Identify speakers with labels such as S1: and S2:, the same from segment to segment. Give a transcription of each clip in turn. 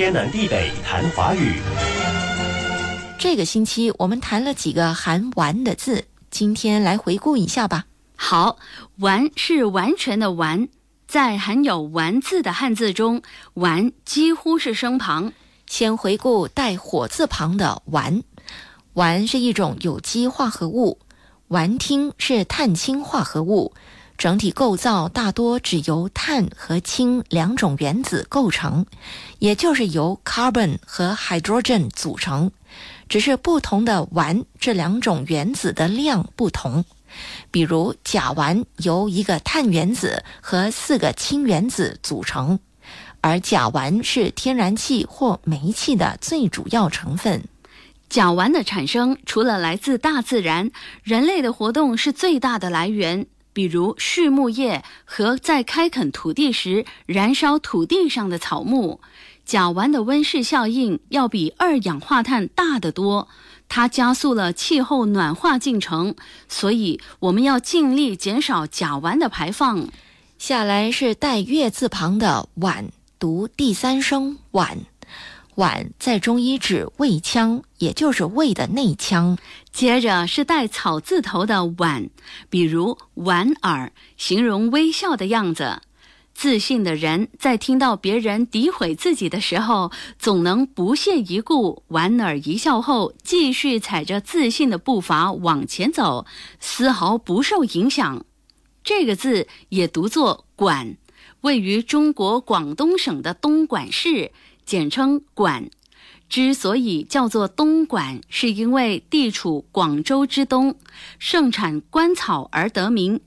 S1: 天南地北谈华语。
S2: 这个星期我们谈了几个含“完”的字，今天来回顾一下吧。
S3: 好，“完”是完全的“完”，在含有“完”字的汉字中，“完”几乎是声旁。
S2: 先回顾带火字旁的“烷”，烷是一种有机化合物，烷烃是碳氢化合物，整体构造大多只由碳和氢两种原子构成，也就是由 carbon 和 hydrogen 组成，只是不同的烷这两种原子的量不同。比如甲烷由一个碳原子和四个氢原子组成。而甲烷是天然气或煤气的最主要成分。
S3: 甲烷的产生除了来自大自然，人类的活动是最大的来源。比如畜牧业和在开垦土地时燃烧土地上的草木，甲烷的温室效应要比二氧化碳大得多，它加速了气候暖化进程。所以我们要尽力减少甲烷的排放。
S2: 下来是带月字旁的晚。读第三声晚，脘在中医指胃腔，也就是胃的内腔。
S3: 接着是带草字头的莞，比如莞尔，形容微笑的样子。自信的人在听到别人诋毁自己的时候，总能不屑一顾，莞尔一笑后，继续踩着自信的步伐往前走，丝毫不受影响。这个字也读作管。位于中国广东省的东莞市，简称莞。之所以叫做东莞，是因为地处广州之东，盛产官草而得名。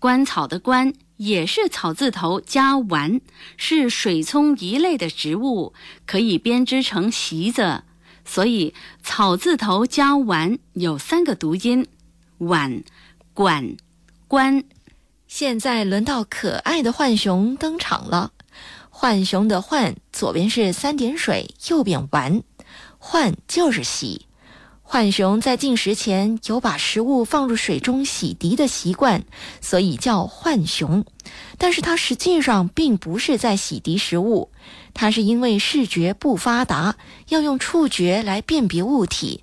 S3: 官草的官也是草字头加丸，是水葱一类的植物，可以编织成席子。所以草字头加丸有三个读音：莞、管、官。
S2: 现在轮到可爱的浣熊登场了。浣熊的“浣”左边是三点水，右边玩，浣就是洗。浣熊在进食前有把食物放入水中洗涤的习惯，所以叫浣熊。但是它实际上并不是在洗涤食物，它是因为视觉不发达，要用触觉来辨别物体。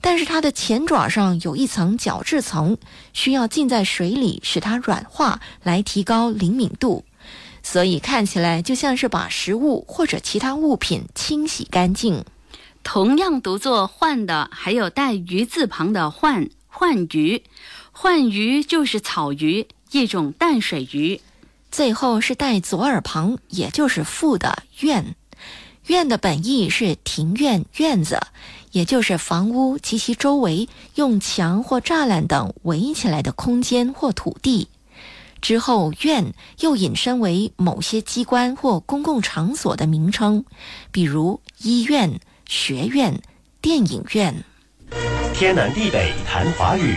S2: 但是它的前爪上有一层角质层，需要浸在水里使它软化，来提高灵敏度，所以看起来就像是把食物或者其他物品清洗干净。
S3: 同样读作“换”的，还有带鱼字旁的“换”，换鱼，换鱼就是草鱼，一种淡水鱼。
S2: 最后是带左耳旁，也就是“复”的“院”，院的本意是庭院、院子。也就是房屋及其周围用墙或栅栏等围起来的空间或土地。之后，院又引申为某些机关或公共场所的名称，比如医院、学院、电影院。
S1: 天南地北谈华语。